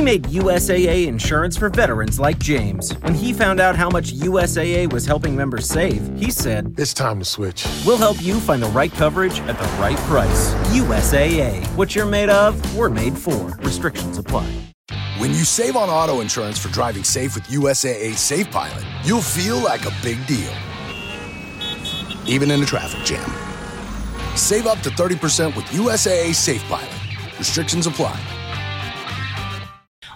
We made USAA insurance for veterans like James. When he found out how much USAA was helping members save, he said, It's time to switch. We'll help you find the right coverage at the right price. USAA. What you're made of, we're made for. Restrictions apply. When you save on auto insurance for driving safe with USAA Safe Pilot, you'll feel like a big deal, even in a traffic jam. Save up to 30% with USAA Safe Pilot. Restrictions apply.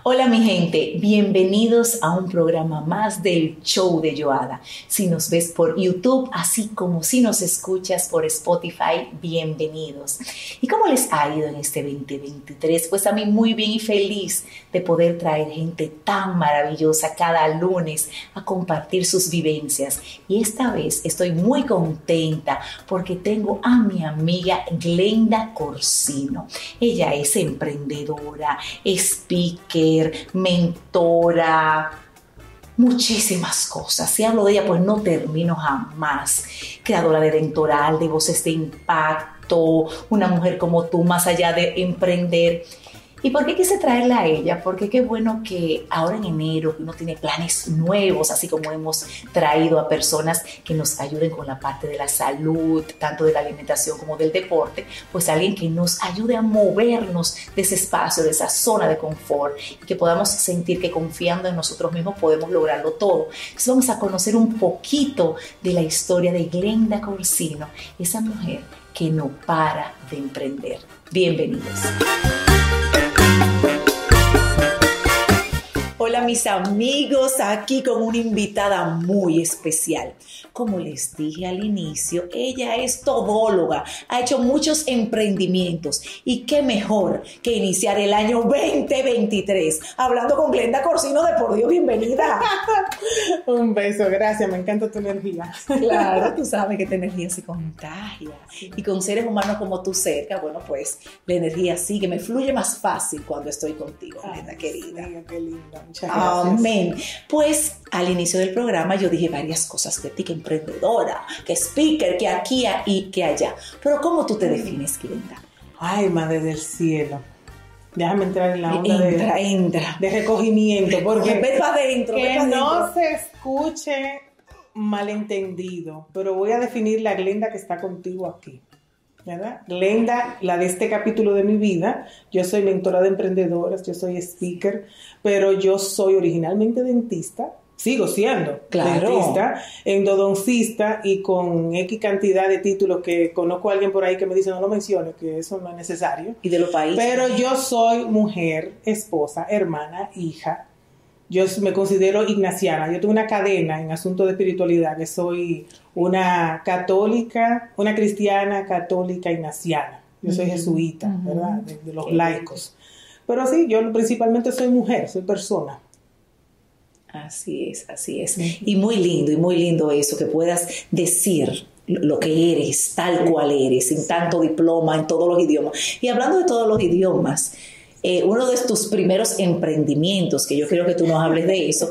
Hola mi gente, bienvenidos a un programa más del show de Joada. Si nos ves por YouTube, así como si nos escuchas por Spotify, bienvenidos. ¿Y cómo les ha ido en este 2023? Pues a mí muy bien y feliz de poder traer gente tan maravillosa cada lunes a compartir sus vivencias. Y esta vez estoy muy contenta porque tengo a mi amiga Glenda Corsino. Ella es emprendedora, speaker, mentora, muchísimas cosas. Si hablo de ella, pues no termino jamás. Creadora de Dentoral, de Voces de Impacto, una mujer como tú, más allá de emprender ¿Y por qué quise traerla a ella? Porque qué bueno que ahora en enero uno tiene planes nuevos, así como hemos traído a personas que nos ayuden con la parte de la salud, tanto de la alimentación como del deporte, pues alguien que nos ayude a movernos de ese espacio, de esa zona de confort y que podamos sentir que confiando en nosotros mismos podemos lograrlo todo. Entonces vamos a conocer un poquito de la historia de Glenda Corsino, esa mujer que no para de emprender. Bienvenidos. Mis amigos, aquí con una invitada muy especial. Como les dije al inicio, ella es todóloga, ha hecho muchos emprendimientos y qué mejor que iniciar el año 2023 hablando con Glenda Corsino de Por Dios, bienvenida. Un beso, gracias, me encanta tu energía. Claro, tú sabes que tu energía se contagia y con seres humanos como tú cerca, bueno, pues la energía sigue, me fluye más fácil cuando estoy contigo, Glenda querida. Sí, qué linda. Amén. Pues al inicio del programa yo dije varias cosas de ti, que emprendedora, que speaker, que aquí y que allá. Pero ¿cómo tú te defines, Glenda? Ay, madre del cielo. Déjame entrar en la onda entra, de, entra. de recogimiento. Porque ve para adentro. que no se escuche malentendido, pero voy a definir la Glenda que está contigo aquí. ¿verdad? Glenda, la de este capítulo de mi vida, yo soy mentora de emprendedoras, yo soy speaker, pero yo soy originalmente dentista, sigo siendo Claro. dentista, endodoncista y con X cantidad de títulos que conozco a alguien por ahí que me dice no lo menciones, que eso no es necesario. Y de los países. Pero yo soy mujer, esposa, hermana, hija. Yo me considero ignaciana. Yo tengo una cadena en asuntos de espiritualidad, que soy una católica, una cristiana católica ignaciana. Yo soy jesuita, ¿verdad? De, de los laicos. Pero sí, yo principalmente soy mujer, soy persona. Así es, así es. Y muy lindo, y muy lindo eso, que puedas decir lo que eres, tal cual eres, sin tanto diploma, en todos los idiomas. Y hablando de todos los idiomas, eh, uno de tus primeros emprendimientos, que yo quiero que tú nos hables de eso,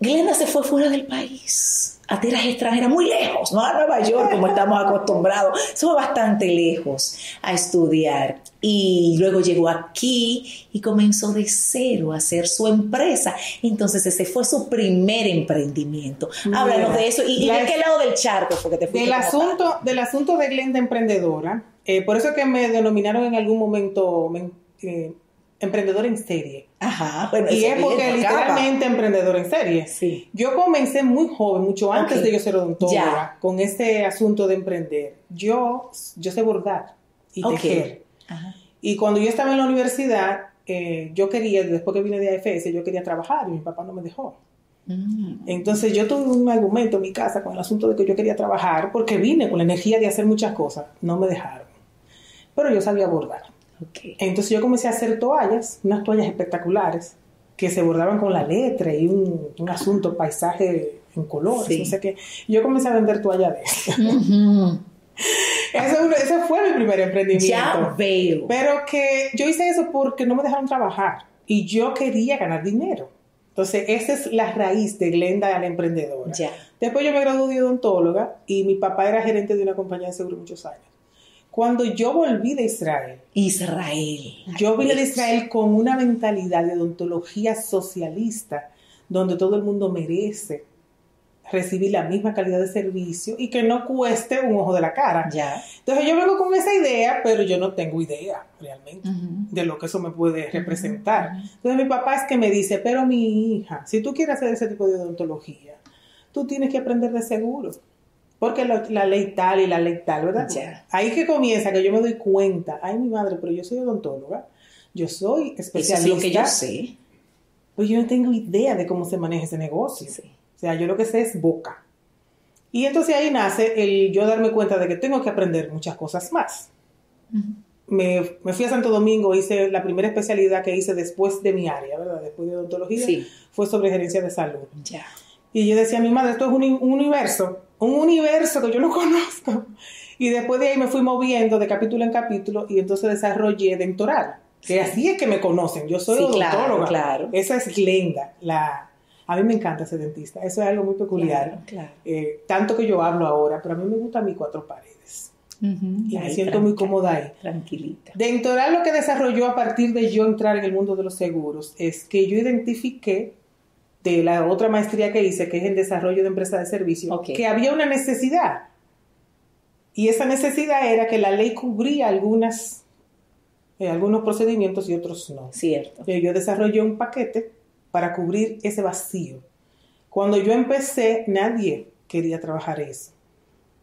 Glenda se fue fuera del país, a tierras extranjeras, muy lejos, no a Nueva York como estamos acostumbrados, se fue bastante lejos a estudiar. Y luego llegó aquí y comenzó de cero a hacer su empresa. Entonces ese fue su primer emprendimiento. Háblanos Mira, de eso. ¿Y, y de qué lado del charco fue que te? Del tal? asunto, del asunto de Glenda Emprendedora, eh, por eso que me denominaron en algún momento men- eh, emprendedora en serie. Ajá, bueno, Y es porque literalmente emprendedora en serie. Sí. Yo comencé muy joven, mucho antes de yo ser odontóloga, Ya. con este asunto de emprender. Yo, yo sé bordar y Ok. tejer. Ajá. Y cuando yo estaba en la universidad, eh, yo quería, después que vine de AFS, yo quería trabajar y mi papá no me dejó. Mm. Entonces yo tuve un argumento en mi casa con el asunto de que yo quería trabajar porque vine con la energía de hacer muchas cosas. No me dejaron. Pero yo sabía bordar. Ok. Entonces yo comencé a hacer toallas, unas toallas espectaculares, que se bordaban con la letra y un, un asunto, paisaje en colores. Sí. No sé qué. Yo comencé a vender toallas de esas. Ujú. Eso, ese fue mi primer emprendimiento. Ya veo. Pero que yo hice eso porque no me dejaron trabajar y yo quería ganar dinero. Entonces, esa es la raíz de Glenda la emprendedora. Ya. Después yo me gradué de odontóloga y mi papá era gerente de una compañía de seguro muchos años. Cuando yo volví de Israel, Israel. yo vine de Israel con una mentalidad de odontología socialista, donde todo el mundo merece recibir la misma calidad de servicio y que no cueste un ojo de la cara. Ya. Entonces yo vengo con esa idea, pero yo no tengo idea realmente de lo que eso me puede representar. Entonces mi papá es que me dice, pero mi hija, si tú quieres hacer ese tipo de odontología, tú tienes que aprender de seguro. Porque la, la ley tal y la ley tal, ¿verdad? Ya. Ahí que comienza, que yo me doy cuenta, ay mi madre, pero yo soy odontóloga, yo soy Eso especialista. es lo que yo sé. Pues yo no tengo idea de cómo se maneja ese negocio. Sí. O sea, yo lo que sé es boca. Y entonces ahí nace el yo darme cuenta de que tengo que aprender muchas cosas más. me, me fui a Santo Domingo, hice la primera especialidad que hice después de mi área, ¿verdad? Después de odontología, Sí. fue sobre gerencia de salud. Ya. Y yo decía, mi madre, esto es un, un universo, un universo que yo no conozco. Y después de ahí me fui moviendo de capítulo en capítulo y entonces desarrollé dentoral. Que así es que me conocen, yo soy Sí, claro, odontóloga. claro. Esa es Glenda, la... A mí me encanta ese dentista, eso es algo muy peculiar. Claro, claro. Eh, tanto que yo hablo ahora, pero a mí me gustan mis cuatro paredes. Ujú. Y me Ahí, siento muy cómoda ahí. Tranquilita. Dentoral lo que desarrolló a partir de yo entrar en el mundo de los seguros es que yo identifiqué de la otra maestría que hice, que es el desarrollo de empresas de servicio, Ok. que había una necesidad. Y esa necesidad era que la ley cubría algunas, eh, algunos procedimientos y otros no. Cierto. Eh, Yo desarrollé un paquete para cubrir ese vacío. Cuando yo empecé, nadie quería trabajar eso.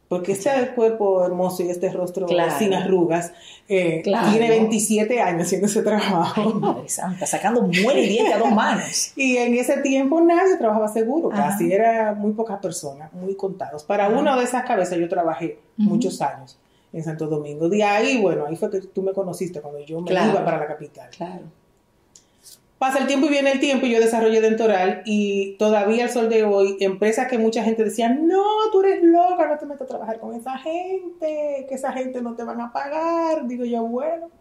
Porque este cuerpo hermoso y este rostro Claro. sin arrugas eh, Claro. tiene 27 años haciendo ese Ay, trabajo. madre santa, sacando muere y diente a dos manos. Y en ese tiempo nadie trabajaba seguro, Ajá. casi era muy pocas personas, muy contados. Para una de esas cabezas yo trabajé muchos años en Santo Domingo. De ahí, bueno, ahí fue que tú me conociste cuando yo me Claro. iba para la capital. Claro. Pasa el tiempo y viene el tiempo y yo desarrollé dentoral y todavía al sol de hoy, empresas que mucha gente decía, no, tú eres loca, no te metas a trabajar con esa gente, que esa gente no te van a pagar. Digo yo, bueno,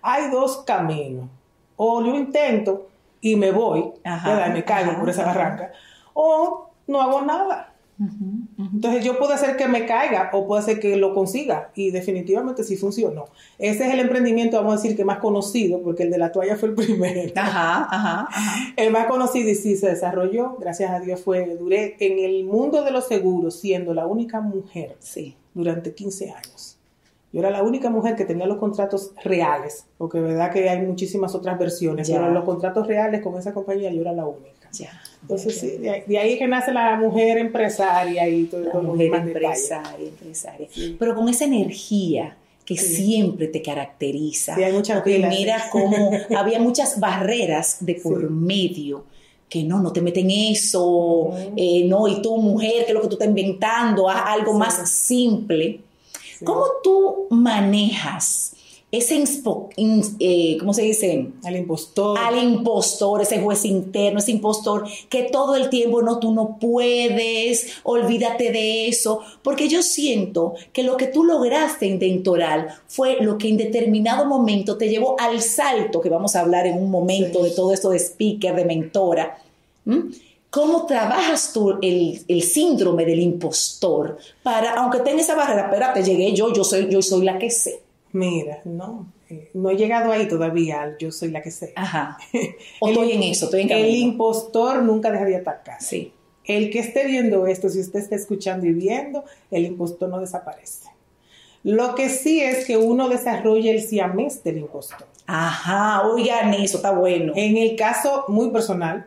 hay dos caminos. O yo intento y me voy, Ajá, me caigo ajá, por esa ajá. barranca, o no hago nada. Entonces yo puedo hacer que me caiga o puedo hacer que lo consiga y definitivamente sí funcionó. Ese es el emprendimiento, vamos a decir, que más conocido, porque el de la toalla fue el primero. Ajá, ajá, ajá. El más conocido y sí se desarrolló, gracias a Dios fue, duré en el mundo de los seguros siendo la única mujer Sí. durante 15 años. Yo era la única mujer que tenía los contratos reales, porque verdad que hay muchísimas otras versiones, Ya. pero los contratos reales con esa compañía yo era la única. Ya. Entonces sí, de ahí, es que nace la mujer empresaria y todo, La todo mujer empresaria, empresaria. Pero con esa energía que Sí. siempre te caracteriza. Sí, hay muchas pilas, mira sí. cómo había muchas barreras de por medio. Que no, no te meten eso, eh, no, y tú, mujer, ¿qué es lo que tú estás inventando? Haz algo más simple. ¿Cómo tú manejas ese, inspo- ins- eh, ¿cómo se dice? Al impostor. al impostor, ese juez interno, ese impostor, que todo el tiempo no, tú no puedes, olvídate de eso, porque yo siento que lo que tú lograste en Dentoral fue lo que en determinado momento te llevó al salto, que vamos a hablar en un momento Sí. de todo esto de speaker, de mentora. ¿Cómo trabajas tú el, el síndrome del impostor para, aunque tenga esa barrera, espérate, llegué yo, yo soy, yo soy la que sé? Mira, no, eh, no he llegado ahí todavía, yo soy la que sé. Ajá. O El- estoy en eso, estoy en El camino. impostor nunca deja de atacar. Sí. El que esté viendo esto, si usted está escuchando y viendo, el impostor no desaparece. Lo que sí es que uno desarrolla el siamés del impostor. Ajá, oigan eso, está bueno. En el caso muy personal,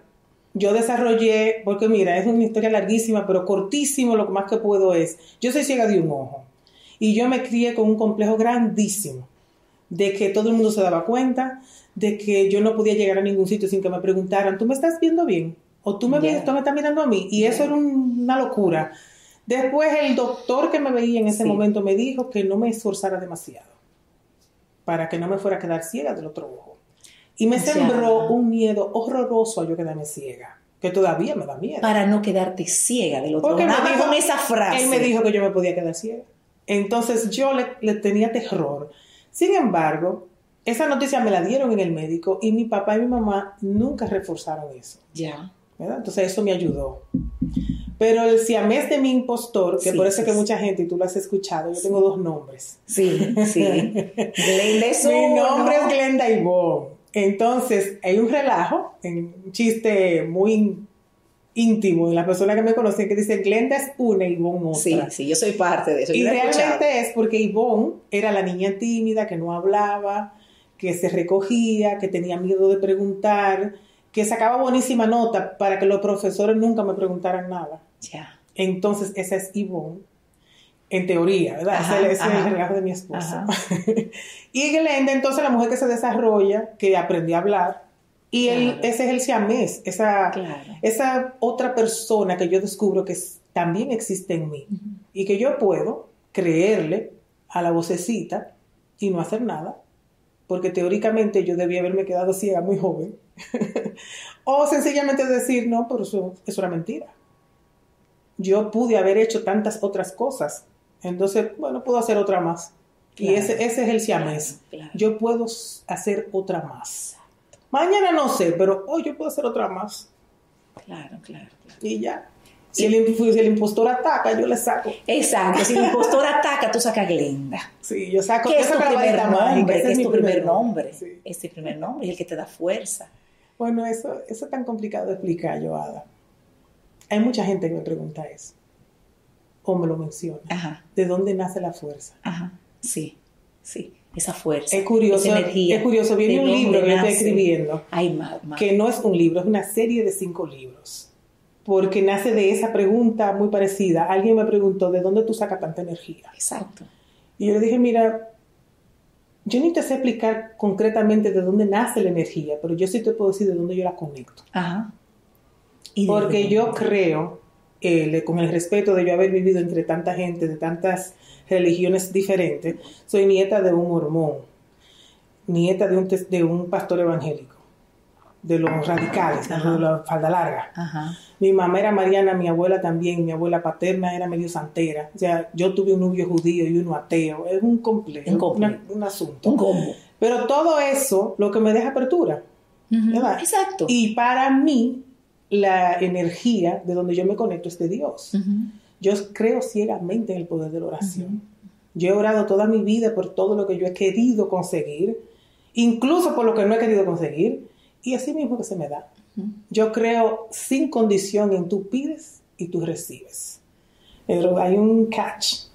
yo desarrollé, porque mira, es una historia larguísima, pero cortísimo, lo más que puedo es, yo soy ciega de un ojo y yo me crié con un complejo grandísimo de que todo el mundo se daba cuenta, de que yo no podía llegar a ningún sitio sin que me preguntaran, ¿tú me estás viendo bien? ¿O tú me, tú estás mirando a mí? Y eso era un- una locura. Después el doctor que me veía en ese Sí. momento me dijo que no me esforzara demasiado para que no me fuera a quedar ciega del otro ojo. Y me sembró un miedo horroroso a yo quedarme ciega, que todavía me da miedo. Para no quedarte ciega del otro me Nada dijo- con esa frase. Él me dijo que yo me podía quedar ciega. Entonces yo le, le tenía terror. Sin embargo, esa noticia me la dieron en el médico y mi papá y mi mamá nunca reforzaron eso. Ya. ¿verdad? Entonces eso me ayudó. Pero el siamés de mi impostor, que Sí, por eso es que mucha gente, y tú lo has escuchado, yo tengo dos nombres. Sí, sí. Mi nombre es Glenda Ivonne. Entonces, hay un relajo, un chiste muy íntimo de las personas que me conocen que dice Glenda es una y Ivonne otra. Sí, sí, yo soy parte de eso. Y escuchado. realmente es porque Ivonne era la niña tímida que no hablaba, que se recogía, que tenía miedo de preguntar, que sacaba buenísima nota para que los profesores nunca me preguntaran nada. Ya. Entonces, esa es Ivonne, en teoría, ¿verdad? Ajá, ese ese es ajá. el relajo de mi esposo. Ajá. y Glenda, entonces, la mujer que se desarrolla, que aprendió a hablar, y él, ese es el siamés, esa, Claro. esa otra persona que yo descubro que es- también existe en mí y que yo puedo creerle a la vocecita y no hacer nada, porque teóricamente yo debía haberme quedado ciega muy joven, o sencillamente decir, no, pero eso, eso era mentira. Yo pude haber hecho tantas otras cosas, entonces, bueno, puedo hacer otra más. Y ese, ese es el siamés. Yo puedo hacer otra más. Mañana no sé, pero hoy yo puedo hacer otra más. Claro, claro, claro. Y ya. Si el, imp- si el impostor ataca, yo le saco. Exacto, si el impostor ataca, tú sacas Glenda. Sí, yo saco. ¿Qué es tu primer nombre? ese ¿Qué es mi tu primer nombre? Sí. Es tu primer nombre, es el que te da fuerza. Bueno, eso, eso es tan complicado de explicar, Joada. Hay mucha gente que me pregunta eso. O me lo menciona. Ajá, ¿De dónde nace la fuerza? ajá, sí, sí, esa fuerza. Es curioso, esa energía. es curioso. Viene ¿De un libro que estoy escribiendo. Ay, ma, ma. que no es un libro, es una serie de cinco libros. Porque nace de esa pregunta muy parecida. Alguien me preguntó, ¿de dónde tú sacas tanta energía? Exacto. Y yo le dije, mira, yo ni te sé explicar concretamente de dónde nace la energía, pero yo sí te puedo decir de dónde yo la conecto. Ajá. ¿Y de Porque yo creo, eh, le- con el respeto de yo haber vivido entre tanta gente, de tantas religiones diferentes, soy nieta de un mormón, nieta de un, de un pastor evangélico, de los radicales, Ajá. de la falda larga. Ajá. Mi mamá era mariana, mi abuela también, mi abuela paterna era medio santera. O sea, yo tuve un novio judío y uno ateo. Es un complejo, Un complejo. una- un asunto. Un combo. Pero todo eso, lo que me deja apertura. Exacto. Y para mí, la energía de donde yo me conecto es de Dios. Yo creo ciegamente en el poder de la oración. Yo he orado toda mi vida por todo lo que yo he querido conseguir, incluso por lo que no he querido conseguir, y así mismo que se me da. Yo creo sin condición en tú pides y tú recibes. Pero hay un catch.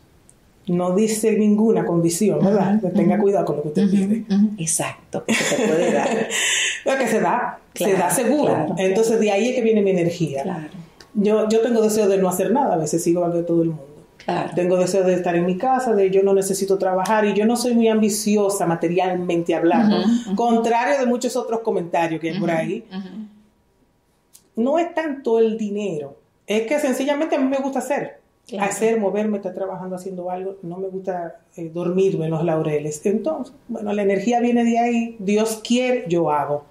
No dice ninguna condición, ¿verdad? Que tenga cuidado con lo que usted pide. Exacto, que se puede dar. Lo que se da, se da seguro. claro, Entonces de ahí es que viene mi energía. Claro, Yo, yo tengo deseo de no hacer nada, a veces sigo igual de todo el mundo. claro. Tengo deseo de estar en mi casa, de yo no necesito trabajar y yo no soy muy ambiciosa materialmente hablando. Contrario de muchos otros comentarios que hay por ahí, no es tanto el dinero, es que sencillamente a mí me gusta hacer. Claro. Hacer, moverme, estar trabajando, haciendo algo, no me gusta eh, dormirme en los laureles. Entonces, bueno, la energía viene de ahí, Dios quiere, yo hago.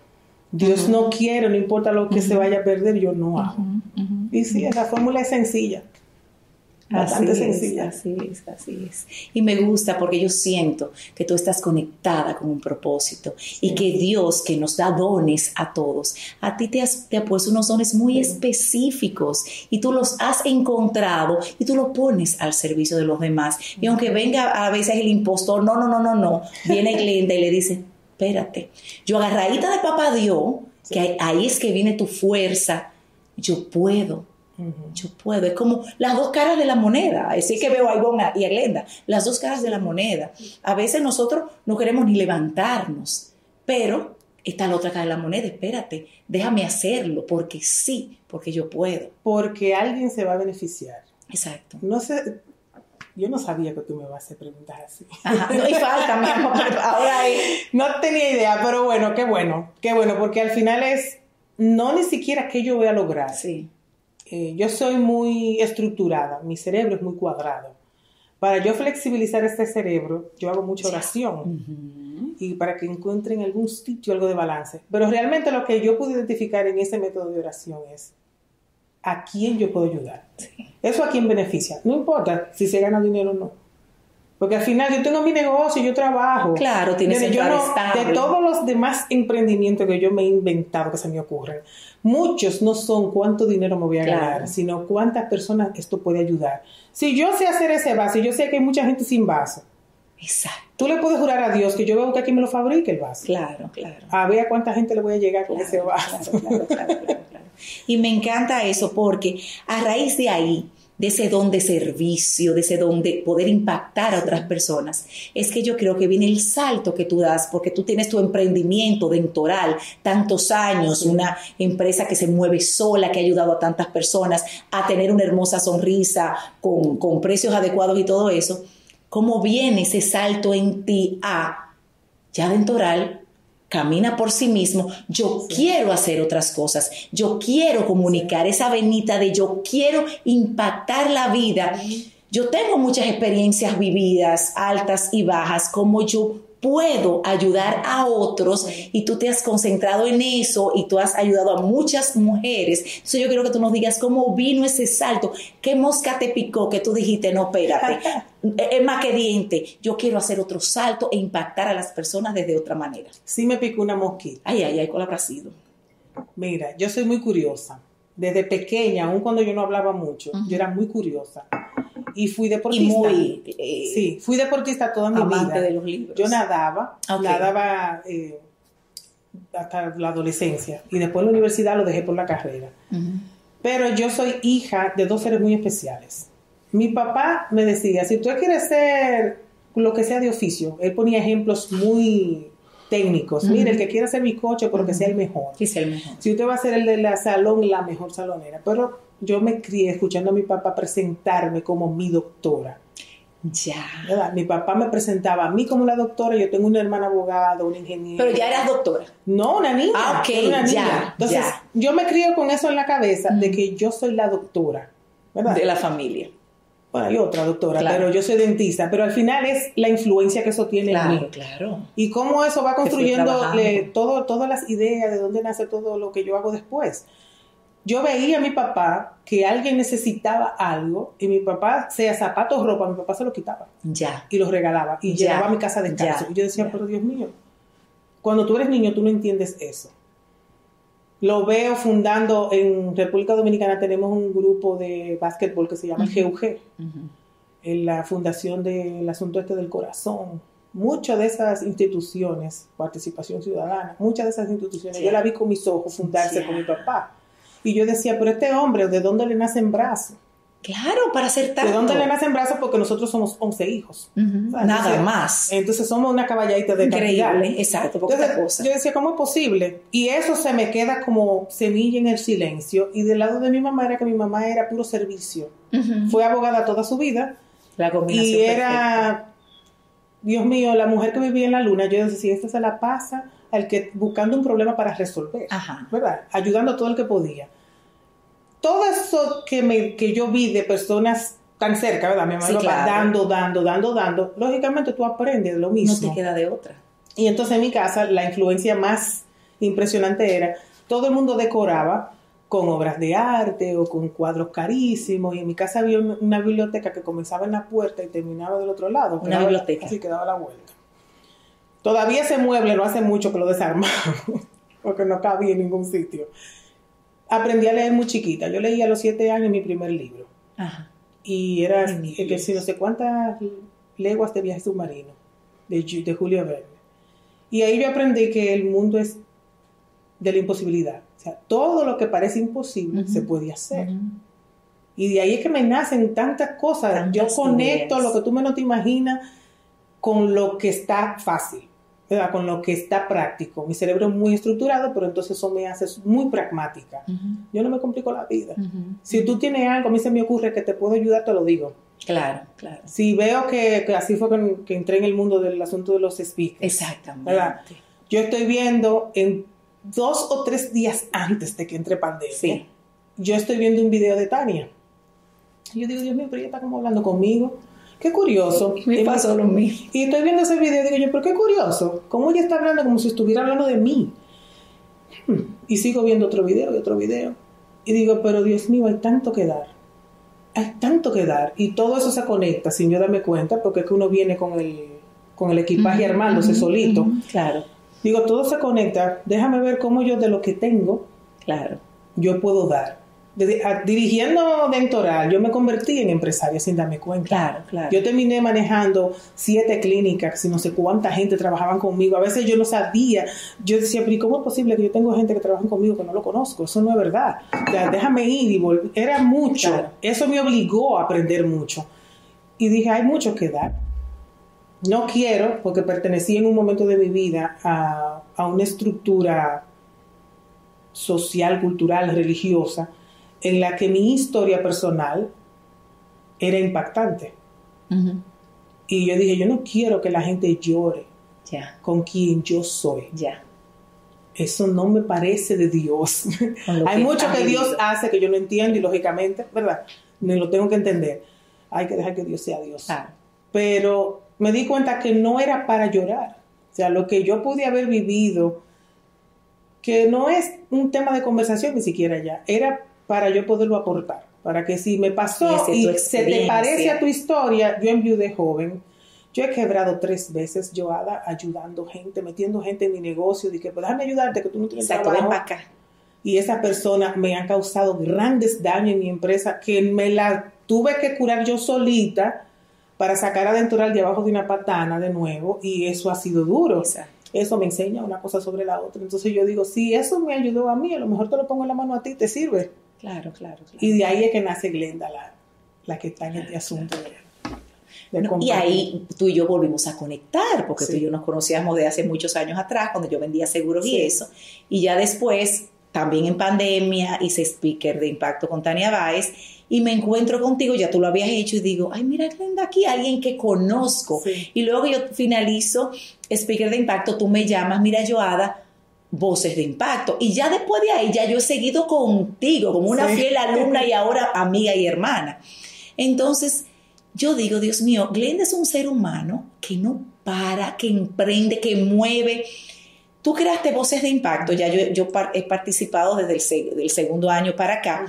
Dios no quiere, no importa lo que se vaya a perder, yo no hago. Y sí, la fórmula es sencilla. Bastante Así sencilla. Es, así es, así es. Y me gusta porque yo siento que tú estás conectada con un propósito y que Dios, que nos da dones a todos, a ti te, has- te ha puesto unos dones muy específicos y tú los has encontrado y tú los pones al servicio de los demás. Y aunque venga a veces el impostor, no, no, no, no, no, viene Glenda y le dice, espérate, yo agarradita de papá Dios, que ahí es que viene tu fuerza, yo puedo. Yo puedo. Es como las dos caras de la moneda. Así que veo a Ivonne y a Glenda. Las dos caras de la moneda. A veces nosotros no queremos ni levantarnos, pero está la otra cara de la moneda. Espérate, déjame hacerlo porque sí, porque yo puedo. Porque alguien se va a beneficiar. Exacto. No sé, yo no sabía que tú me vas a hacer preguntas así. Ajá. No hay falta, mi amor. Ahora es. No tenía idea, pero bueno, qué bueno, qué bueno, porque al final es no ni siquiera qué yo voy a lograr. Sí. Eh, yo soy muy estructurada, mi cerebro es muy cuadrado. Para yo flexibilizar este cerebro, yo hago mucha oración y para que encuentre en algún sitio algo de balance. Pero realmente lo que yo pude identificar en ese método de oración es a quién yo puedo ayudar. Sí. Eso a quién beneficia. No importa si se gana dinero o no. Porque al final yo tengo mi negocio, yo trabajo. Claro, tienes el yo no-. De todos los demás emprendimientos que yo me he inventado, que se me ocurren, muchos no son cuánto dinero me voy a Claro. ganar, sino cuántas personas esto puede ayudar. Si yo sé hacer ese vaso, yo sé que hay mucha gente sin vaso, Exacto. tú le puedes jurar a Dios que yo veo que aquí me lo fabrique el vaso. Claro, claro. A ver a cuánta gente le voy a llegar con Claro, ese vaso. claro, claro, claro, claro, claro. Y me encanta eso porque a raíz de ahí, de ese don de servicio, de ese don de poder impactar a otras personas, es que yo creo que viene el salto que tú das porque tú tienes tu emprendimiento dentoral, tantos años, una empresa que se mueve sola, que ha ayudado a tantas personas a tener una hermosa sonrisa con, con precios adecuados y todo eso. ¿Cómo viene ese salto en ti a ya dentoral camina por sí mismo, yo quiero hacer otras cosas, yo quiero comunicar esa venita de yo quiero impactar la vida. Yo tengo muchas experiencias vividas, altas y bajas, como yo puedo ayudar a otros y tú te has concentrado en eso y tú has ayudado a muchas mujeres. Entonces yo quiero que tú nos digas cómo vino ese salto, qué mosca te picó que tú dijiste, no, espérate, es más que diente, yo quiero hacer otro salto e impactar a las personas desde otra manera. Sí me picó una mosquita. Ay, ay, ay, ¿cuál habrá sido? Mira, yo soy muy curiosa. Desde pequeña, aun cuando yo no hablaba mucho, yo era muy curiosa. Y fui Y deportista. muy eh, Sí, fui deportista toda mi amante vida. de los libros. Yo nadaba, nadaba eh, hasta la adolescencia. Y después en la universidad lo dejé por la carrera. Pero yo soy hija de dos seres muy especiales. Mi papá me decía, si tú quieres ser lo que sea de oficio, él ponía ejemplos muy técnicos. Mira, el que quiera hacer mi coche, pero que sea el mejor. Sí, es el mejor. Si usted va a ser el de la salón, la mejor salonera. Pero yo me crié escuchando a mi papá presentarme como mi doctora. Ya. ¿verdad? Mi papá me presentaba a mí como la doctora, yo tengo una hermana abogada, una ingeniera. Pero ya eras doctora. No, una niña. Ah, ok, una niña. ya, Entonces, ya. yo me crío con eso en la cabeza de que yo soy la doctora. ¿verdad? De la familia. Bueno, hay otra doctora, Claro. pero yo soy dentista. Pero al final es la influencia que eso tiene en mí. claro. Y cómo eso va construyendo eh, todo, todas las ideas de dónde nace todo lo que yo hago después. Yo veía a mi papá que alguien necesitaba algo y mi papá, sea zapatos, ropa, mi papá se lo quitaba Ya. y los regalaba y Ya, llevaba a mi casa descalzo. ya, y yo decía, ya. pero Dios mío, cuando tú eres niño tú no entiendes eso. Lo veo fundando en República Dominicana, tenemos un grupo de básquetbol que se llama el GUG, en la fundación del asunto este del corazón. Muchas de esas instituciones, participación ciudadana, muchas de esas instituciones, Ya. yo la vi con mis ojos fundarse con mi papá. Y yo decía, pero este hombre, ¿de dónde le nacen brazos? Claro, para hacer tanto. ¿De dónde le nacen brazos? Porque nosotros somos 11 hijos. Ujú. O sea, Nada entonces- más. Entonces somos una caballadita de cantidad. Increíble, exacto, Entonces, cosa. yo decía, ¿cómo es posible? Y eso se me queda como semilla en el silencio. Y del lado de mi mamá era que mi mamá era puro servicio. Fue abogada toda su vida La combinación y perfecta. era, Dios mío, la mujer que vivía en la luna. Yo decía, esta se la pasa al que buscando un problema para resolver, Ajá. ¿verdad? Ayudando a todo el que podía. Todo eso que, me, que yo vi de personas tan cerca, ¿verdad? Mi mamá Sí, claro. dando, dando, dando, dando. Lógicamente tú aprendes lo mismo. No te queda de otra. Y entonces en mi casa la influencia más impresionante era, todo el mundo decoraba con obras de arte o con cuadros carísimos. Y en mi casa había un- una biblioteca que comenzaba en la puerta y terminaba del otro lado. Una Quedaba- biblioteca. Así que daba la vuelta. Todavía ese mueble no hace mucho que lo desarmamos, porque no cabía en ningún sitio. Aprendí a leer muy chiquita. Yo leí a los siete años mi primer libro. Ajá. Y era Ay, mi el que si no sé cuántas leguas de viaje submarino, de, de Julio Verne. Y ahí yo aprendí que el mundo es de la imposibilidad. O sea, todo lo que parece imposible se puede hacer. Ujú. Y de ahí es que me nacen tantas cosas. Tantas yo conecto ideas. lo que tú menos te imaginas con lo que está fácil. Con lo que está práctico. Mi cerebro es muy estructurado, pero entonces eso me hace muy pragmática. Ujú. Yo no me complico la vida. Ujú. Si tú tienes algo, a mí se me ocurre que te puedo ayudar, te lo digo. Claro, claro. Si veo que, que así fue que, que entré en el mundo del asunto de los speakers. Exactamente. ¿verdad? Yo estoy viendo en dos o tres días antes de que entre pandemia, Sí. yo estoy viendo un video de Tania. Y yo digo, Dios mío, pero ella está como hablando conmigo. Qué curioso. Me Y pasó lo mismo. y estoy viendo ese video y digo yo, pero qué curioso. ¿Cómo ella está hablando como si estuviera hablando de mí? Hmm. Y sigo viendo otro video y otro video. Y digo, pero Dios mío, hay tanto que dar. hay tanto que dar y todo eso se conecta sin yo darme cuenta porque es que uno viene con el, con el equipaje armándose solito. Claro. Digo, todo se conecta, déjame ver cómo yo de lo que tengo, claro. yo puedo dar. Dirigiendo Dentoral, yo me convertí en empresaria sin darme cuenta. Claro, claro. Yo terminé manejando siete clínicas y no sé cuánta gente trabajaban conmigo. A veces yo no sabía. Yo decía, pero ¿cómo es posible que yo tengo gente que trabaja conmigo que no lo conozco? Eso no es verdad. O sea, déjame ir y volver. Era mucho. Eso me obligó a aprender mucho. Y dije, hay mucho que dar. No quiero, porque pertenecí en un momento de mi vida a, a una estructura social, cultural, religiosa, en la que mi historia personal era impactante. Y yo dije, yo no quiero que la gente llore con quien yo soy. Ya. Eso no me parece de Dios. Hay mucho que Dios hace que yo no entiendo y lógicamente, ¿verdad? No lo tengo que entender. Hay que dejar que Dios sea Dios. Pero me di cuenta que no era para llorar. O sea, lo que yo pude haber vivido, que no es un tema de conversación ni siquiera ya, era para yo poderlo aportar. Para que si me pasó y, se te parece a tu historia, yo de joven, yo he quebrado tres veces, Joada, ayudando gente, metiendo gente en mi negocio, que pues déjame ayudarte, que tú no tienes trabajo. acá. Y esa persona me ha causado grandes daños en mi empresa que me la tuve que curar yo solita para sacar a Dentural de abajo de una patana de nuevo y eso ha sido duro. Eso me enseña una cosa sobre la otra. Entonces yo digo, si eso me ayudó a mí, a lo mejor te lo pongo en la mano a ti, te sirve. Claro, claro. claro. Y de ahí es que nace Glenda, la, la que está en este asunto. De, y ahí tú y yo volvimos a conectar, porque tú y yo nos conocíamos de hace muchos años atrás, cuando yo vendía seguros y eso. Y ya después, también en pandemia, hice speaker de impacto con Tania Báez y me encuentro contigo, ya tú lo habías hecho y digo, ay, mira, Glenda, aquí alguien que conozco. Y luego yo finalizo Speaker de Impacto, tú me llamas, mira, Joada, Voces de Impacto. Y ya después de ahí, ya yo he seguido contigo como una fiel alumna y ahora amiga y hermana. Entonces, yo digo, Dios mío, Glenda es un ser humano que no para, que emprende, que mueve. Tú creaste Voces de Impacto, ya yo, yo he participado desde el, segundo año para acá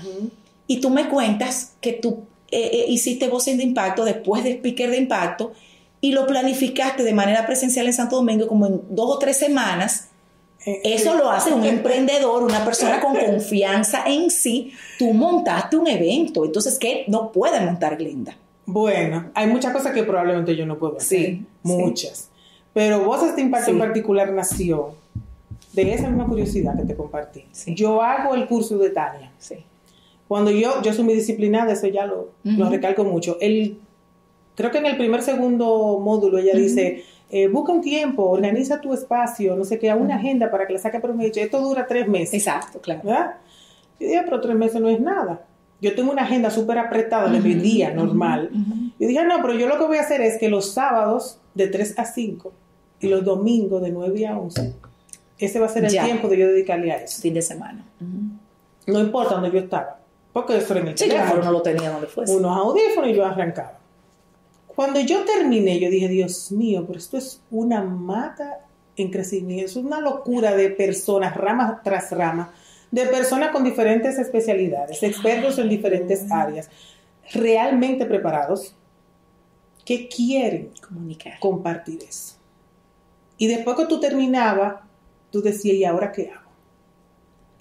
y tú me cuentas que tú eh, eh, hiciste voces de impacto después de speaker de impacto y lo planificaste de manera presencial en Santo Domingo como en dos o tres semanas. Eh, Eso lo hace un emprendedor, una persona con confianza en sí. Tú montaste un evento, entonces, ¿qué no puede montar Glenda? Bueno, hay muchas cosas que probablemente yo no puedo hacer. Sí. Muchas. Pero Voces de Impacto en particular nació de esa misma curiosidad que te compartí. Yo hago el curso de Tania. Sí cuando yo, yo soy muy disciplinada, eso ya lo, lo recalco mucho. El, creo que en el primer, segundo módulo ella dice, eh, busca un tiempo, organiza tu espacio, no sé qué, una agenda para que la saque provecho. Esto dura tres meses. Exacto, claro. ¿verdad? Yo dije, pero tres meses no es nada. Yo tengo una agenda súper apretada de mi día normal. Y dije, no, pero yo lo que voy a hacer es que los sábados de 3 a 5 y los domingos de 9 a 11, ese va a ser el tiempo de yo dedicarle a eso. Fin de semana. No importa donde yo estaba porque eso en el sí, no lo tenía donde fuese. Unos audífonos y yo arrancaba. Cuando yo terminé, yo dije, Dios mío, pero esto es una mata en crecimiento, es una locura de personas, rama tras rama, de personas con diferentes especialidades, expertos en diferentes áreas, realmente preparados, que quieren comunicar, compartir eso. Y después que tú terminabas, tú decías, ¿y ahora qué hago?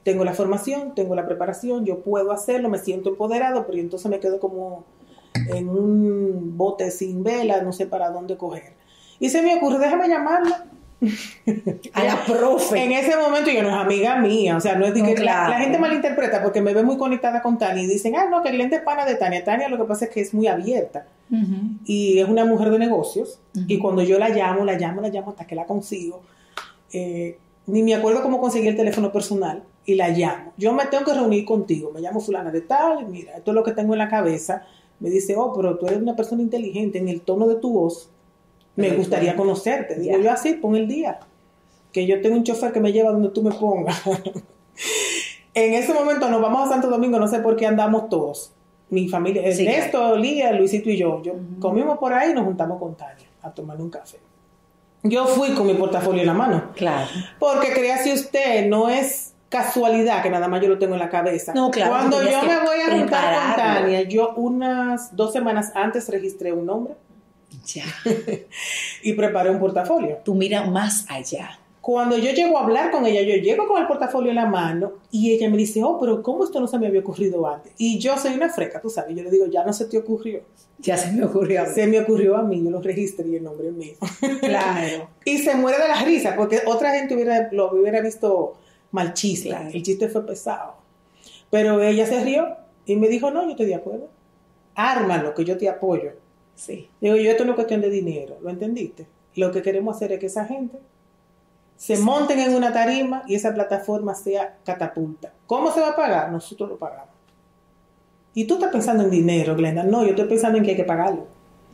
tengo la formación, tengo la preparación, yo puedo hacerlo, me siento empoderado, pero entonces me quedo como en un bote sin vela, no sé para dónde coger. Y se me ocurre, déjame llamarla. A la profe. En ese momento yo no es amiga mía, o sea, no es que la, gente malinterpreta porque me ve muy conectada con Tania y dicen, ah, no, que cliente es pana de Tania. Tania lo que pasa es que es muy abierta y es una mujer de negocios y cuando yo la llamo, la llamo, la llamo hasta que la consigo. Eh, ni me acuerdo cómo conseguí el teléfono personal y la llamo. Yo me tengo que reunir contigo, me llamo fulana de tal, mira, esto es lo que tengo en la cabeza. Me dice, oh, pero tú eres una persona inteligente, en el tono de tu voz, me gustaría conocerte. Digo yo así, pon el día, que yo tengo un chofer que me lleva donde tú me pongas. en ese momento nos vamos a Santo Domingo, no sé por qué andamos todos. Mi familia, Ernesto, Lía, Luisito y yo. yo Comimos por ahí y nos juntamos con Tania a tomar un café. Yo fui con mi portafolio en la mano. Claro. Porque crea si usted no es casualidad que nada más yo lo tengo en la cabeza. No, claro, Cuando yo me voy a juntar con. Tania, yo unas dos semanas antes registré un nombre Ya. y preparé un portafolio. Tú mira más allá. Cuando yo llego a hablar con ella, yo llego con el portafolio en la mano y ella me dice, oh, pero ¿cómo esto no se me había ocurrido antes? Y yo soy una freca, tú sabes. Yo le digo, ya no se te ocurrió. Ya se me ocurrió. a mí. Se me ocurrió a mí, yo lo registré y el nombre es mío. Claro. y se muere de la risa porque otra gente hubiera, lo hubiera visto mal chiste. Claro. El chiste fue pesado. Pero ella se rió y me dijo, no, yo estoy de acuerdo. Ármalo, que yo te apoyo. Sí. Digo, yo, esto no es cuestión de dinero, ¿lo entendiste? Lo que queremos hacer es que esa gente se monten en una tarima y esa plataforma sea catapulta. ¿Cómo se va a pagar? Nosotros lo pagamos. Y tú estás pensando en dinero, Glenda. No, yo estoy pensando en que hay que pagarlo.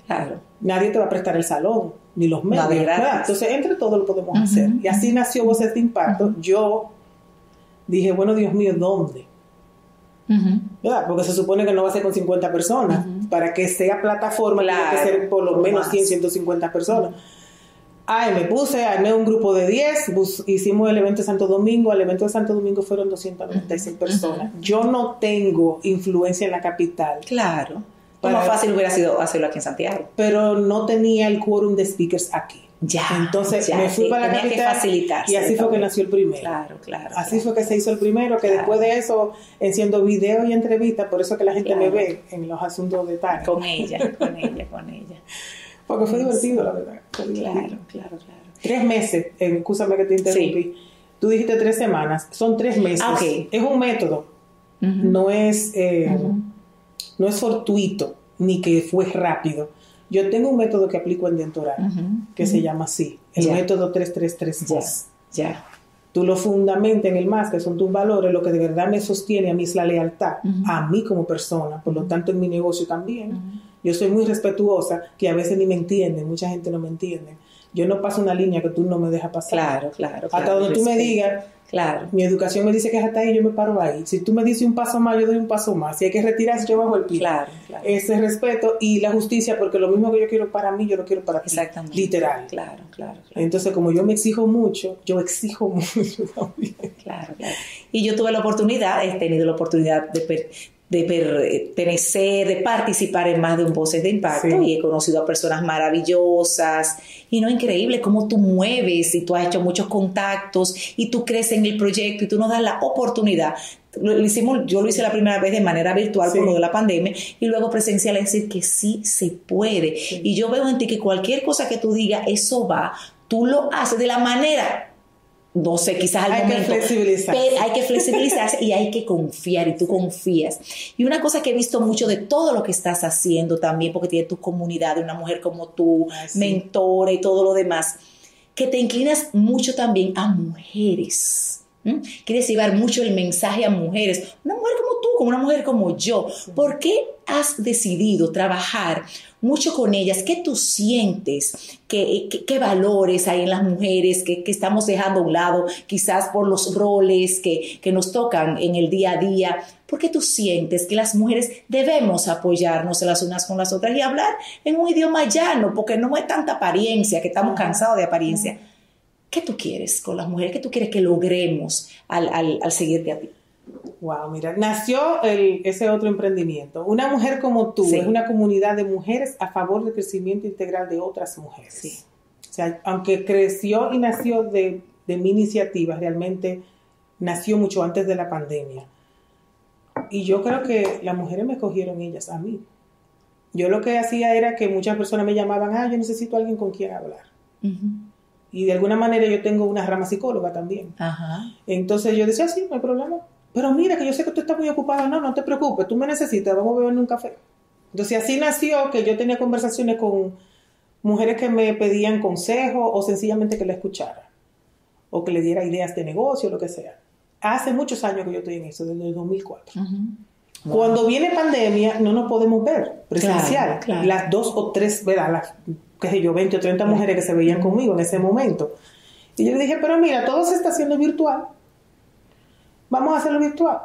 Claro. Nadie te va a prestar el salón, ni los medios. ¿verdad? Entonces, entre todos lo podemos hacer. Y así nació Voces de Impacto. Yo dije, bueno, Dios mío, ¿dónde? Porque se supone que no va a ser con 50 personas. Para que sea plataforma, Claro, tiene que ser por lo menos más. 100, 150 personas. Ay, me puse, armé un grupo de 10, bus- hicimos el evento de Santo Domingo. Al evento de Santo Domingo fueron 296 Ujú. personas. Yo no tengo influencia en la capital, Claro. Más fácil hubiera sido hacerlo aquí en Santiago. pero no tenía el quórum de speakers aquí. Ya. Entonces ya, me fui sí, para la capital y así fue que nació el primero. Claro, claro. Así claro. fue que se hizo el primero, que Claro. después de eso, enciendo video y entrevista, por eso que la gente Claro. me ve en los asuntos de Tania. Con ella, con ella, con ella. Porque fue divertido, la verdad. fue divertido. Claro, claro, claro. Tres meses, escúchame que te interrumpí. Tú dijiste tres semanas, son tres meses. Ah, ok. Es un método, no es, eh, no es fortuito, ni que fue rápido. Yo tengo un método que aplico en Dentoral, que se llama así, el Ya. método 333 Ya, ya. Tú lo fundamentas en el más, que son tus valores, lo que de verdad me sostiene a mí es la lealtad, a mí como persona, por lo tanto en mi negocio también. Yo soy muy respetuosa, que a veces ni me entienden, mucha gente no me entiende. Yo no paso una línea que tú no me dejas pasar. Claro, claro. Hasta claro, donde tú me digas, Claro. mi educación me dice que es hasta ahí, yo me paro ahí. Si tú me dices un paso más, yo doy un paso más. Si hay que retirarse, yo bajo el pie. Claro, claro. Ese respeto y la justicia, porque lo mismo que yo quiero para mí, yo lo quiero para ti. Exactamente. Literal. Claro, claro, claro. Entonces, como yo me exijo mucho, yo exijo mucho también. Claro, claro. Y yo tuve la oportunidad, he tenido la oportunidad de, de pertenecer, de participar en más de un Voces de Impacto Sí. y he conocido a personas maravillosas y no increíble cómo tú mueves y tú has hecho muchos contactos y tú creces en el proyecto y tú nos das la oportunidad. Lo, lo hicimos, yo lo hice la primera vez de manera virtual Sí. por lo de la pandemia y luego presencial, es decir, que sí se puede. Y yo veo en ti que cualquier cosa que tú digas, eso va, tú lo haces de la manera no sé, quizás al Hay que momento. flexibilizarse. Pero hay que flexibilizarse y hay que confiar y tú confías. Y una cosa que he visto mucho de todo lo que estás haciendo también, porque tienes tu comunidad de una mujer como tú, Ay, sí. mentora y todo lo demás, que te inclinas mucho también a mujeres. ¿M? Quieres llevar mucho el mensaje a mujeres. Una mujer como tú, como una mujer como yo. ¿Por qué has decidido trabajar mucho con ellas? ¿Qué tú sientes? ¿Qué, qué- qué valores hay en las mujeres que, que estamos dejando a un lado? Quizás por los roles que, que nos tocan en el día a día. ¿Por qué tú sientes que las mujeres debemos apoyarnos las unas con las otras y hablar en un idioma llano? Porque no es tanta apariencia, que estamos cansados de apariencia. ¿Qué tú quieres con las mujeres? ¿Qué tú quieres que logremos al, al- al seguirte a ti? Wow, mira, nació el- ese otro emprendimiento. Una mujer como tú Sí. es una comunidad de mujeres a favor del crecimiento integral de otras mujeres. Sí. O sea, aunque creció y nació de, de mi iniciativa, realmente nació mucho antes de la pandemia. Y yo creo que las mujeres me cogieron ellas a mí. Yo lo que hacía era que muchas personas me llamaban, ah, yo necesito a alguien con quien hablar. Y de alguna manera yo tengo una rama psicóloga también. Ajá. Entonces yo decía, sí, no hay problema. Pero mira, que yo sé que tú estás muy ocupada. No, no te preocupes, tú me necesitas, vamos a beber un café. Entonces así nació que yo tenía conversaciones con mujeres que me pedían consejo o sencillamente que la escuchara. O que le diera ideas de negocio, lo que sea. Hace muchos años que yo estoy en eso, desde el 2004. Cuando viene pandemia, no nos podemos ver presencial. Claro, claro. Las dos o tres, ¿verdad? Las, qué sé yo, 20 o 30 mujeres que se veían conmigo en ese momento. Y yo le dije, pero mira, todo se está haciendo virtual. Vamos a hacerlo virtual.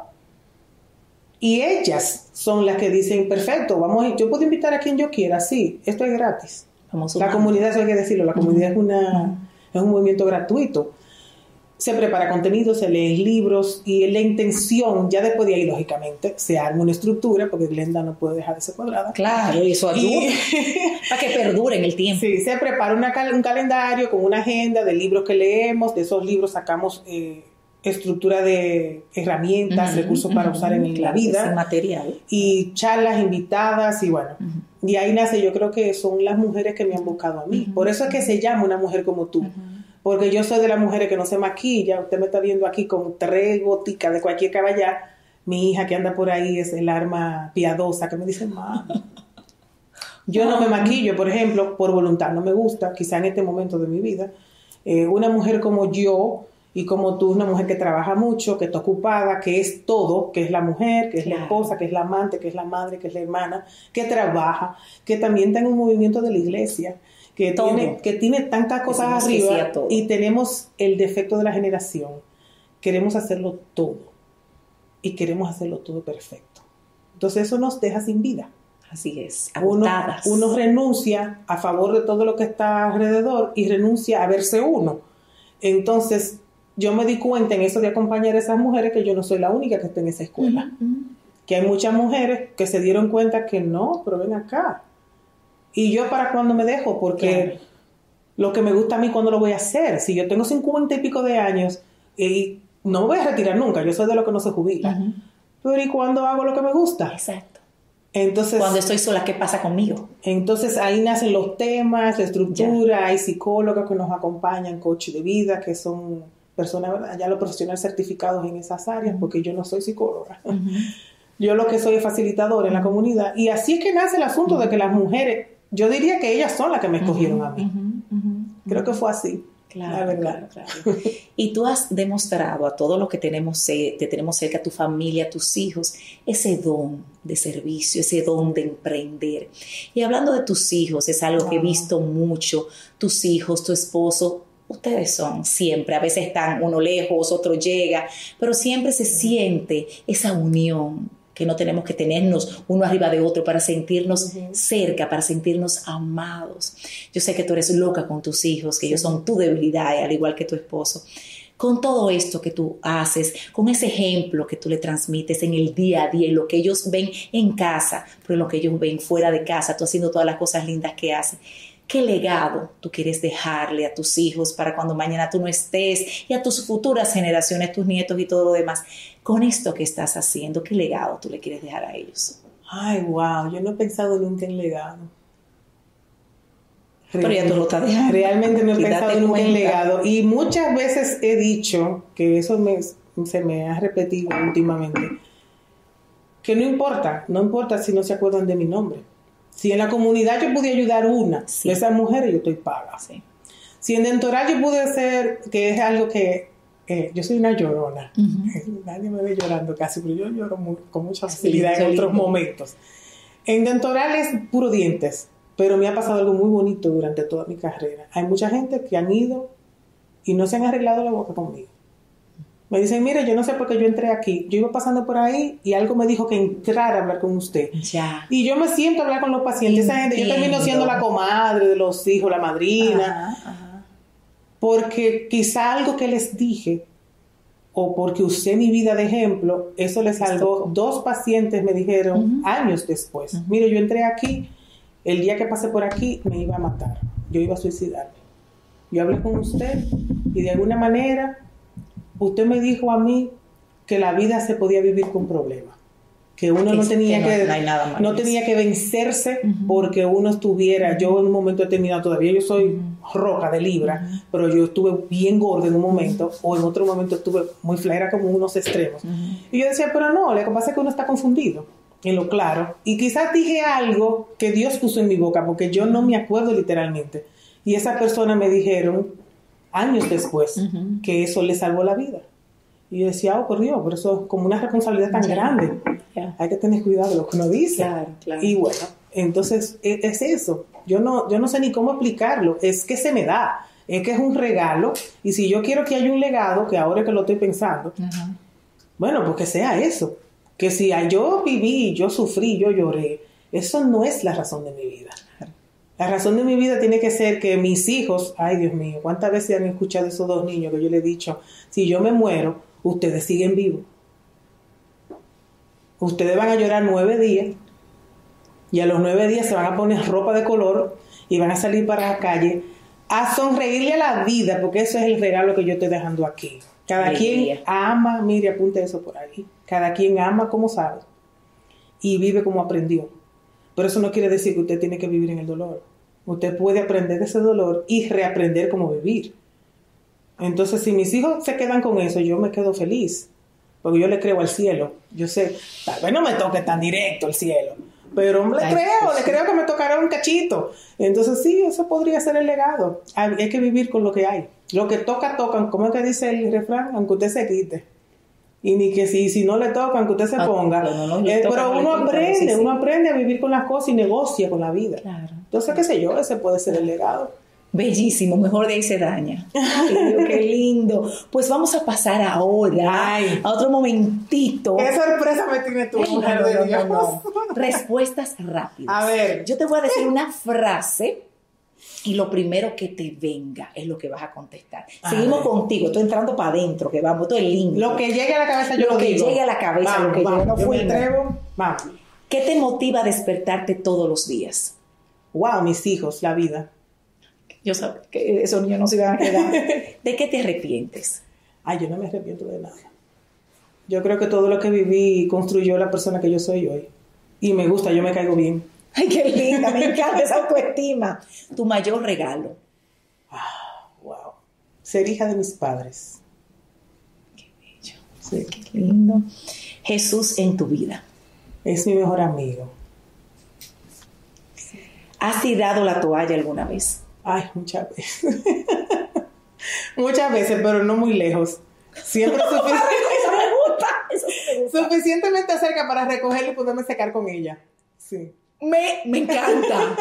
Y ellas son las que dicen, perfecto, vamos a ir. Yo puedo invitar a quien yo quiera, sí, esto es gratis. Vamos La comunidad, eso hay que decirlo, la comunidad es, una, es un movimiento gratuito. Se prepara contenido, se lee libros y la intención, ya después de ahí, lógicamente, se arma una estructura, porque Glenda no puede dejar de ser cuadrada. Claro, y eso ayuda para que perdure en el tiempo. Sí, se prepara un calendario con una agenda de libros que leemos, de esos libros sacamos eh, estructura de herramientas, recursos para usar en la vida. material. Y charlas invitadas y bueno. Y ahí nace, yo creo que son las mujeres que me han buscado a mí. Por eso es que se llama una mujer como tú porque yo soy de las mujeres que no se maquilla, usted me está viendo aquí con tres boticas de cualquier caballá, mi hija que anda por ahí es el arma piadosa que me dice, mamá, yo no me maquillo, por ejemplo, por voluntad, no me gusta, quizá en este momento de mi vida, eh, una mujer como yo y como tú, una mujer que trabaja mucho, que está ocupada, que es todo, que es la mujer, que es la esposa, que es la amante, que es la madre, que es la hermana, que trabaja, que también está en un movimiento de la iglesia, que tiene, que tiene tantas cosas arriba y tenemos el defecto de la generación. Queremos hacerlo todo y queremos hacerlo todo perfecto. Entonces eso nos deja sin vida. Así es, uno, uno, renuncia a favor de todo lo que está alrededor y renuncia a verse uno. Entonces yo me di cuenta en eso de acompañar a esas mujeres que yo no soy la única que está en esa escuela. Que hay muchas mujeres que se dieron cuenta que no, pero ven acá, y yo para cuando me dejo, porque lo que me gusta a mí, cuando lo voy a hacer? Si yo tengo 50 y pico de años y no me voy a retirar nunca, yo soy de lo que no se jubila. Pero ¿y cuando hago lo que me gusta? Exacto. Entonces, cuando estoy sola, ¿qué pasa conmigo? Entonces ahí nacen los temas, la estructura, hay psicólogos que nos acompañan, coach de vida, que son personas, ya los profesionales certificados en esas áreas, porque yo no soy psicóloga. Yo lo que soy es facilitador en la comunidad. Y así es que nace el asunto de que las mujeres yo diría que ellas son las que me escogieron a mí. Creo que fue así. Claro, verdad. Claro, Y tú has demostrado a todos los que tenemos, te tenemos cerca, a tu familia, a tus hijos, ese don de servicio, ese don de emprender. Y hablando de tus hijos, es algo que he visto mucho, tus hijos, tu esposo, ustedes son siempre, a veces están uno lejos, otro llega, pero siempre se siente esa unión, que no tenemos que tenernos uno arriba de otro para sentirnos cerca, para sentirnos amados. Yo sé que tú eres loca con tus hijos, que ellos son tu debilidad, al igual que tu esposo. Con todo esto que tú haces, con ese ejemplo que tú le transmites en el día a día, en lo que ellos ven en casa, pero en lo que ellos ven fuera de casa, tú haciendo todas las cosas lindas que haces. ¿Qué legado tú quieres dejarle a tus hijos para cuando mañana tú no estés y a tus futuras generaciones, tus nietos y todo lo demás? Con esto que estás haciendo, ¿qué legado tú le quieres dejar a ellos? Ay, wow, yo no he pensado nunca en legado. Pero ya tú lo estás dejando. Realmente no he pensado nunca en legado. Y muchas veces he dicho, que eso se me ha repetido últimamente, que no importa, no importa si no se acuerdan de mi nombre si en la comunidad yo pude ayudar una de esas mujeres, yo estoy paga. Si en dentoral yo pude hacer, que es algo que eh, yo soy una llorona, nadie me ve llorando casi, pero yo lloro con mucha facilidad en otros momentos. En dentoral es puro dientes, pero me ha pasado algo muy bonito durante toda mi carrera. Hay mucha gente que han ido y no se han arreglado la boca conmigo. Me dicen, mire, yo no sé por qué yo entré aquí. Yo iba pasando por ahí y algo me dijo que entrara a hablar con usted. Ya. Y yo me siento a hablar con los pacientes. Esa gente, yo termino siendo la comadre de los hijos, la madrina. Porque quizá algo que les dije, o porque usé mi vida de ejemplo, eso les salvó. Dos pacientes me dijeron años después, mire, yo entré aquí, el día que pasé por aquí me iba a matar. Yo iba a suicidarme. Yo hablé con usted y de alguna manera usted me dijo a mí que la vida se podía vivir con problemas, que uno no tenía que, no, tenía que vencerse porque uno estuviera, yo en un momento he terminado todavía, yo soy roca de libra, pero yo estuve bien gorda en un momento, o en otro momento estuve muy flaca como unos extremos. Y yo decía, pero no, lo que pasa es que uno está confundido en lo claro, y quizás dije algo que Dios puso en mi boca, porque yo no me acuerdo literalmente. Y esa persona me dijeron, años después, que eso le salvó la vida. Y yo decía, oh, por Dios, por eso es como una responsabilidad tan grande. Hay que tener cuidado de lo que uno dice. Y bueno, entonces e, es, eso. Yo no, yo no sé ni cómo explicarlo. Es que se me da. Es que es un regalo. Y si yo quiero que haya un legado, que ahora que lo estoy pensando, bueno, pues que sea eso. Que si yo viví, yo sufrí, yo lloré, eso no es la razón de mi vida. La razón de mi vida tiene que ser que mis hijos, ay Dios mío, ¿cuántas veces han escuchado esos dos niños que yo les he dicho, si yo me muero, ustedes siguen vivos? Ustedes van a llorar nueve días y a los nueve días se van a poner ropa de color y van a salir para la calle a sonreírle a la vida, porque eso es el regalo que yo estoy dejando aquí. Cada quien ama, mire, apunte eso por ahí. Cada quien ama como sabe y vive como aprendió. Pero eso no quiere decir que usted tiene que vivir en el dolor. Usted puede aprender de ese dolor y reaprender cómo vivir. Entonces, si mis hijos se quedan con eso, yo me quedo feliz. Porque yo le creo al cielo. Yo sé, tal vez no me toque tan directo el cielo. Pero le creo, le creo que me tocará un cachito. Entonces, sí, eso podría ser el legado. Hay que vivir con lo que hay. Lo que toca, tocan. ¿Cómo es que dice el refrán? Aunque usted se quite. Y ni que si, si no le toca, aunque usted se ah, ponga. Eh, pero uno aprende, uno aprende a vivir con las cosas y negocia con la vida. Entonces, qué sé yo, ese puede ser el legado. Bellísimo, mejor de ahí se daña. Ay, qué lindo. Pues vamos a pasar ahora a otro momentito. Qué sorpresa me tiene tu mujer de Dios. Respuestas rápidas. A ver. Yo te voy a decir una frase y lo primero que te venga es lo que vas a contestar. Seguimos contigo, estoy entrando para adentro, que vamos, todo el lindo. Lo que llegue a la cabeza yo lo, lo que llegue a la cabeza, lo que vamos, no fui. Vamos. ¿Qué te motiva a despertarte todos los días? Wow, mis hijos, la vida. Yo sabía que esos niños no se iban a quedar. ¿De qué te arrepientes? Ay, yo no me arrepiento de nada. Yo creo que todo lo que viví construyó la persona que yo soy hoy. Y me gusta, yo me caigo bien. Ay, qué linda, me encanta esa autoestima. Tu mayor regalo. Ah, wow. Ser hija de mis padres. Qué bello. Sí. Qué lindo. Jesús en tu vida. Es mi mejor amigo. ¿Has tirado la toalla alguna vez? Ay, muchas veces. muchas veces, pero no muy lejos. Siempre suficientemente cerca para recogerla y poderme secar con ella. Sí. Me, me encanta.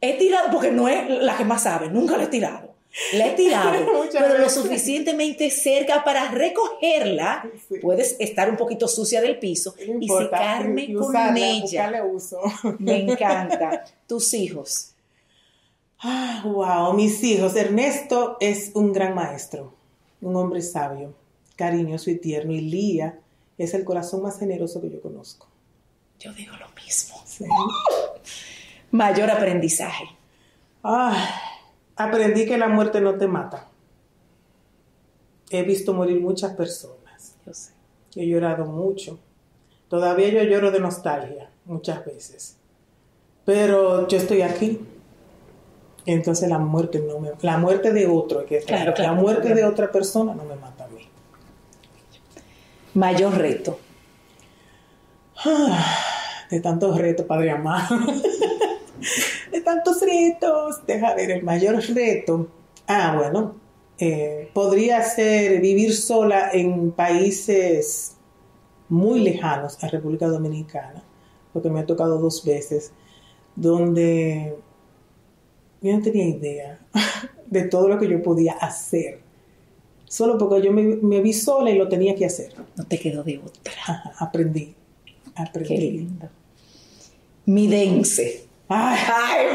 he tirado, porque no es la que más sabe, nunca la he tirado. La he tirado, pero lo suficientemente cerca para recogerla. Puedes estar un poquito sucia del piso y secarme con ella. Uso. Me encanta. Tus hijos. Ah, wow, mis hijos. Ernesto es un gran maestro, un hombre sabio, cariñoso y tierno. Y Lía es el corazón más generoso que yo conozco. Yo digo lo mismo. Mayor aprendizaje. Ah, aprendí que la muerte no te mata. He visto morir muchas personas. Yo sé. He llorado mucho. Todavía yo lloro de nostalgia muchas veces. Pero yo estoy aquí entonces la muerte no me, la muerte de otro, que claro, la muerte de otra persona no me mata a mí. Mayor reto. De tantos retos, Padre amado. de tantos retos. Deja ver, el mayor reto. Ah, bueno, eh, podría ser vivir sola en países muy lejanos a República Dominicana, porque me ha tocado dos veces, donde yo no tenía idea de todo lo que yo podía hacer. Solo porque yo me, vi sola y lo tenía que hacer. No te quedó de otra. aprendí. Aprendí. Qué lindo. Mi dense. Ay,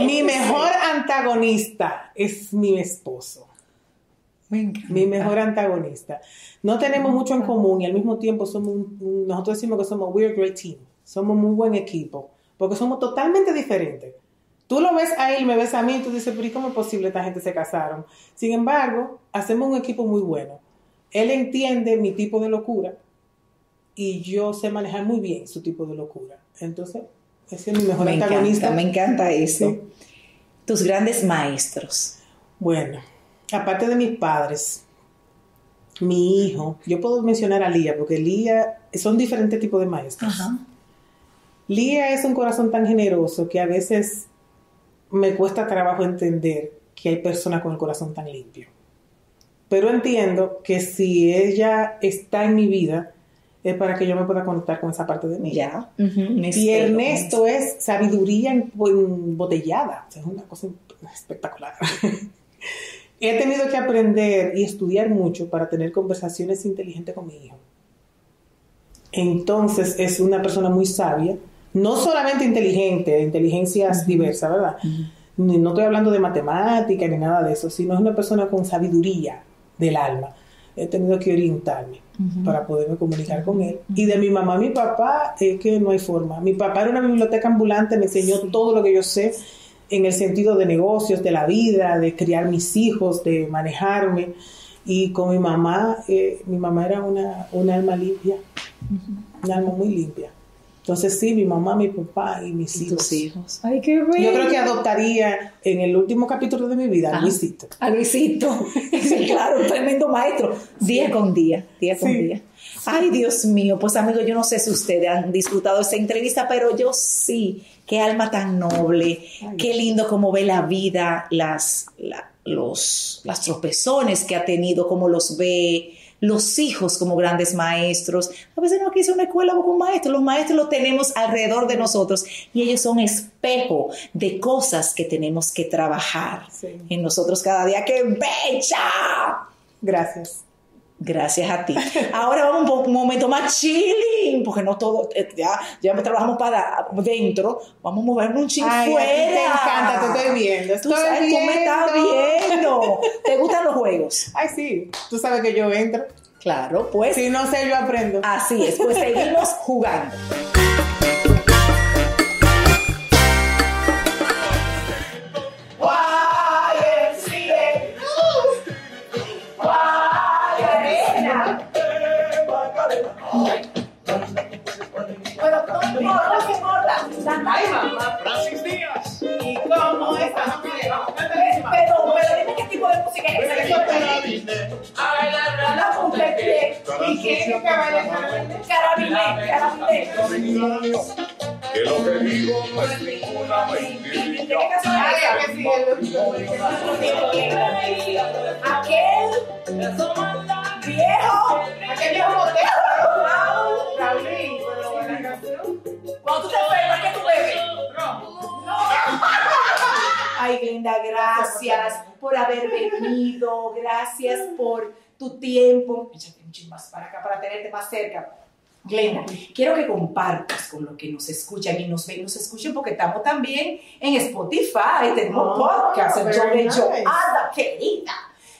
mi, mi mejor antagonista es mi esposo. Mi mejor antagonista. No tenemos mucho en común y al mismo tiempo somos nosotros decimos que somos we're a great team. Somos muy buen equipo porque somos totalmente diferentes. Tú lo ves a él, me ves a mí, y tú dices, pero ¿y cómo es posible esta gente se casaron? Sin embargo, hacemos un equipo muy bueno. Él entiende mi tipo de locura y yo sé manejar muy bien su tipo de locura. Entonces, ese es mi mejor me antagonista. me encanta eso. Tus grandes maestros. Bueno, aparte de mis padres, mi hijo, yo puedo mencionar a Lía, porque Lía son diferentes tipos de maestros. Lía es un corazón tan generoso que a veces me cuesta trabajo entender que hay personas con el corazón tan limpio. Pero entiendo que si ella está en mi vida, es para que yo me pueda conectar con esa parte de mí. Ya. Y Ernesto es sabiduría embotellada. es una cosa espectacular. He tenido que aprender y estudiar mucho para tener conversaciones inteligentes con mi hijo. Entonces es una persona muy sabia, no solamente inteligente, inteligencias diversas, ¿verdad? No estoy hablando de matemática ni nada de eso, sino es una persona con sabiduría del alma. He tenido que orientarme para poderme comunicar con él. Y de mi mamá, mi papá, es que no hay forma. Mi papá era una biblioteca ambulante, me enseñó todo lo que yo sé en el sentido de negocios, de la vida, de criar mis hijos, de manejarme. Y con mi mamá, eh, mi mamá era una, una alma limpia, un alma muy limpia. Entonces sí, mi mamá, mi papá y mis hijos. hijos. Ay, qué bello. Yo creo que adoptaría en el último capítulo de mi vida a Luisito. A Luisito. claro, un tremendo maestro. Día con día, día con día. Ay, Dios mío, pues amigos, yo no sé si ustedes han disfrutado esta entrevista, pero yo sí. Qué alma tan noble, qué lindo cómo ve la vida, las, los, las tropezones que ha tenido, cómo los ve, los hijos como grandes maestros. A veces no quise una escuela con un maestro, los maestros los tenemos alrededor de nosotros y ellos son espejo de cosas que tenemos que trabajar en nosotros cada día. ¡Qué bella! Gracias. Gracias a ti. Ahora vamos un, un momento más chilling, porque no todo, eh, ya, ya trabajamos para dentro, vamos a movernos un ching fuera. te encanta, te estoy viendo. tú sabes, tú me estás viendo. ¿Te gustan los juegos? Ay, sí, tú sabes que yo entro. Claro, pues. Si no sé, yo aprendo. Así es, pues seguimos jugando. Pie. ¿Y quién es que carabine. Que lo que digo no es ninguna mentira. Aquel viejo. Aquel viejo. Cuando tú te enfermas, ¿qué tú bebes? Ay, gracias por haber venido. Gracias por tu tiempo. Un más para acá para tenerte más cerca. Glenda, quiero que compartas con los que nos escuchan y nos ven, nos escuchen porque estamos también en Spotify, tenemos Oh, podcast, el show de nice. Joada, querida.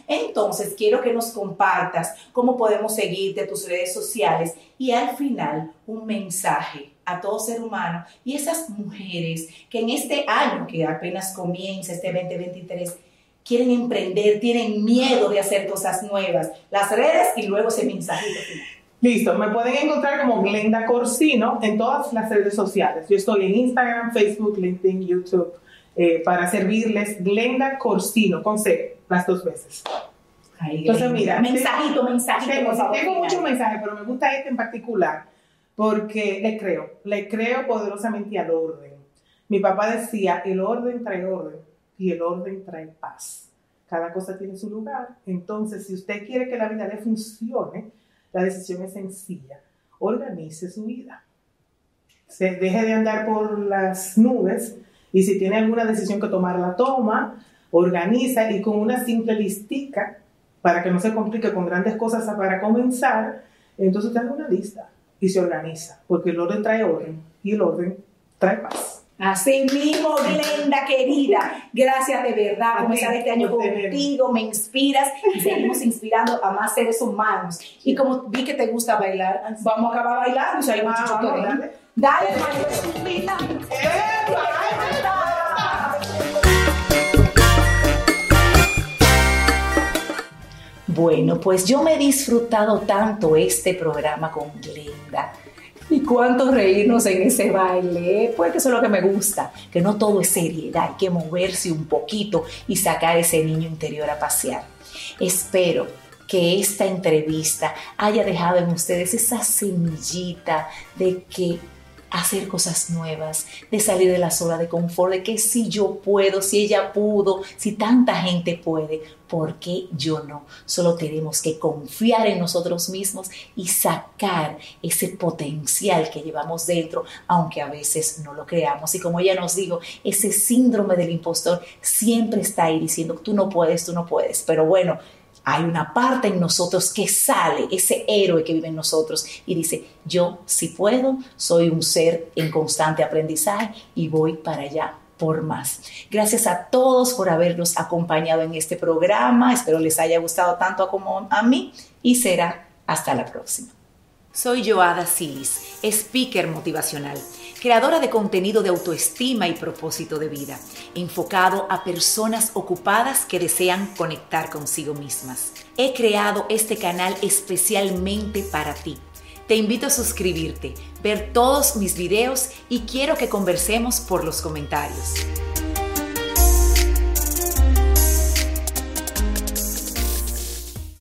Entonces, quiero que nos compartas cómo podemos seguirte, tus redes sociales y al final un mensaje a todo ser humano y esas mujeres que en este año que apenas comienza, este 2023, quieren emprender, tienen miedo de hacer cosas nuevas, las redes y luego ese mensajito final. Listo, me pueden encontrar como Glenda Corsino en todas las redes sociales. Yo estoy en Instagram, Facebook, LinkedIn, YouTube, eh, para servirles Glenda Corsino, con C, las dos veces. Ay, Entonces, mira, mensajito, mensajito. Tengo, tengo muchos mensajes, pero me gusta este en particular porque le creo, le creo poderosamente al orden. Mi papá decía, el orden trae orden y el orden trae paz. Cada cosa tiene su lugar. Entonces, si usted quiere que la vida le funcione, la decisión es sencilla. Organice su vida. Se deje de andar por las nubes y si tiene alguna decisión que tomar, la toma, organiza y con una simple listica, para que no se complique con grandes cosas para comenzar, entonces te hace una lista y se organiza, porque el orden trae orden y el orden trae paz. Así mismo, Glenda, querida. Gracias de verdad por comenzar este año contigo. Me inspiras y seguimos inspirando a más seres humanos. Y como vi que te gusta bailar, vamos a acabar bailando. Sea, hay ven. dale. Dale, María. Bueno, pues yo me he disfrutado tanto este programa con Glenda. Y cuánto reírnos en ese baile, pues que eso es lo que me gusta, que no todo es seriedad, hay que moverse un poquito y sacar ese niño interior a pasear. Espero que esta entrevista haya dejado en ustedes esa semillita de que hacer cosas nuevas, de salir de la zona de confort, de que si yo puedo, si ella pudo, si tanta gente puede, ¿por qué yo no? Solo tenemos que confiar en nosotros mismos y sacar ese potencial que llevamos dentro, aunque a veces no lo creamos. Y como ella nos dijo, ese síndrome del impostor siempre está ahí diciendo, tú no puedes, tú no puedes. Pero bueno, hay una parte en nosotros que sale, ese héroe que vive en nosotros y dice, yo si puedo, soy un ser en constante aprendizaje y voy para allá por más. Gracias a todos por habernos acompañado en este programa. Espero les haya gustado tanto como a mí y será hasta la próxima. Soy Joada Silis, speaker motivacional, creadora de contenido de autoestima y propósito de vida, enfocado a personas ocupadas que desean conectar consigo mismas. He creado este canal especialmente para ti. Te invito a suscribirte, ver todos mis videos y quiero que conversemos por los comentarios.